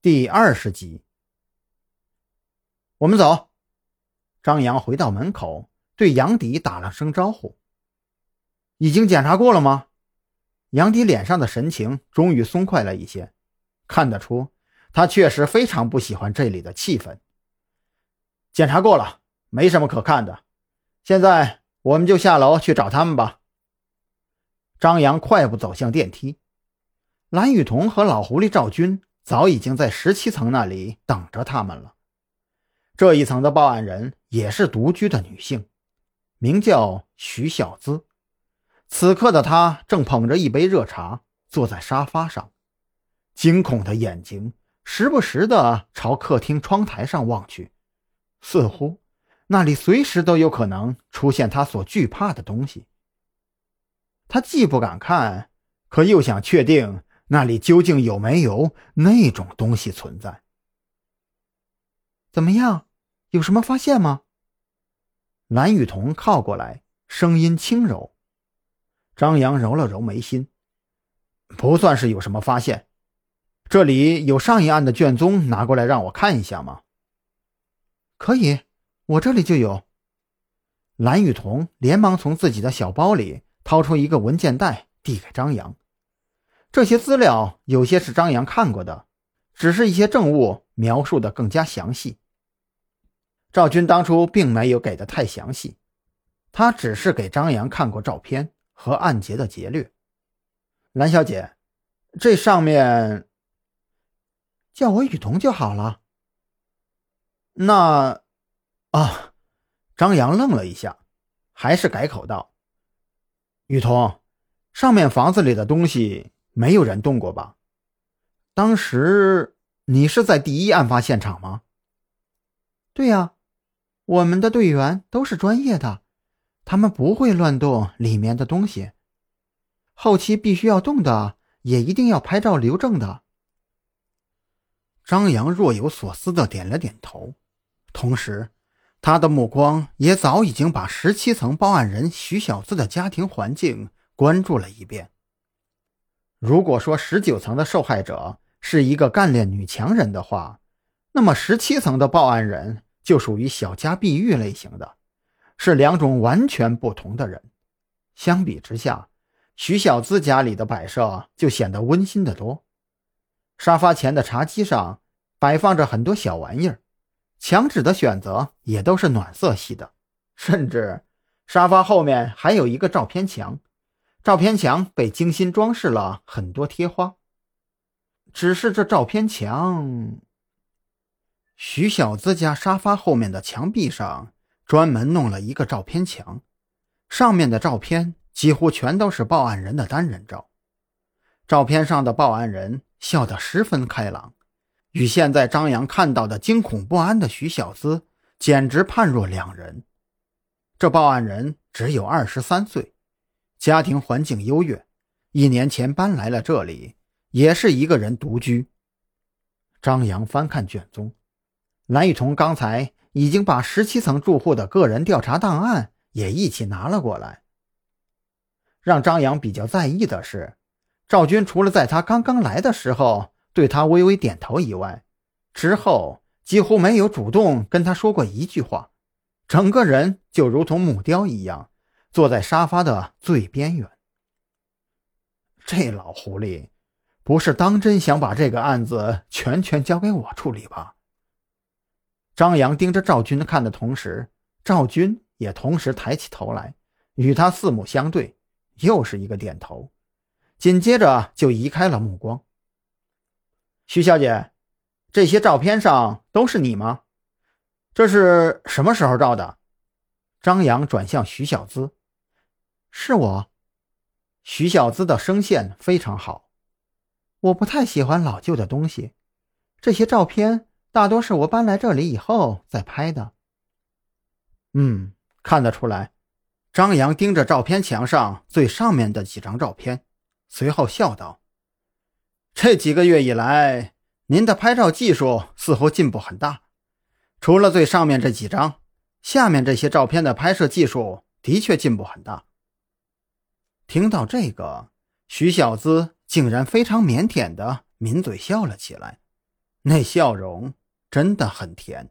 第二十集，我们走。张扬回到门口，对杨迪打了声招呼。已经检查过了吗？杨迪脸上的神情终于松快了一些，看得出他确实非常不喜欢这里的气氛。检查过了，没什么可看的。现在我们就下楼去找他们吧。张扬快步走向电梯，蓝雨桐和老狐狸赵军。早已经在十七层那里等着他们了。这一层的报案人也是独居的女性，名叫徐小姿。此刻的她正捧着一杯热茶，坐在沙发上，惊恐的眼睛时不时的朝客厅窗台上望去，似乎那里随时都有可能出现她所惧怕的东西。她既不敢看，可又想确定。那里究竟有没有那种东西存在？怎么样？有什么发现吗？蓝雨桐靠过来，声音轻柔。张扬揉了揉眉心，不算是有什么发现。这里有上一案的卷宗，拿过来让我看一下吗？可以，我这里就有。蓝雨桐连忙从自己的小包里掏出一个文件袋，递给张扬。这些资料有些是张扬看过的，只是一些证物描述的更加详细。赵军当初并没有给的太详细，他只是给张扬看过照片和案结的劫掠。蓝小姐，这上面叫我雨桐就好了。那，啊，张扬愣了一下，还是改口道：“雨桐，上面房子里的东西。”没有人动过吧？当时你是在第一案发现场吗？对呀，我们的队员都是专业的，他们不会乱动里面的东西。后期必须要动的，也一定要拍照留证的。张扬若有所思的点了点头，同时，他的目光也早已经把十七层报案人徐小姿的家庭环境关注了一遍。如果说十九层的受害者是一个干练女强人的话，那么十七层的报案人就属于小家碧玉类型的，是两种完全不同的人。相比之下，徐小姿家里的摆设就显得温馨得多。沙发前的茶几上摆放着很多小玩意儿，墙纸的选择也都是暖色系的，甚至沙发后面还有一个照片墙。照片墙被精心装饰了很多贴花，只是这照片墙，徐小姿家沙发后面的墙壁上专门弄了一个照片墙，上面的照片几乎全都是报案人的单人照。照片上的报案人笑得十分开朗，与现在张扬看到的惊恐不安的徐小姿简直判若两人。这报案人只有二十三岁。家庭环境优越，一年前搬来了这里，也是一个人独居。张扬翻看卷宗，蓝雨桐刚才已经把十七层住户的个人调查档案也一起拿了过来。让张扬比较在意的是，赵军除了在他刚刚来的时候对他微微点头以外，之后几乎没有主动跟他说过一句话，整个人就如同木雕一样。坐在沙发的最边缘，这老狐狸不是当真想把这个案子全权交给我处理吧？张扬盯着赵军看的同时，赵军也同时抬起头来，与他四目相对，又是一个点头，紧接着就移开了目光。徐小姐，这些照片上都是你吗？这是什么时候照的？张扬转向徐小姿。是我，徐小姿的声线非常好。我不太喜欢老旧的东西，这些照片大多是我搬来这里以后再拍的。嗯，看得出来。张扬盯着照片墙上最上面的几张照片，随后笑道：“这几个月以来，您的拍照技术似乎进步很大。除了最上面这几张，下面这些照片的拍摄技术的确进步很大。”听到这个，徐小子竟然非常腼腆的抿嘴笑了起来，那笑容真的很甜。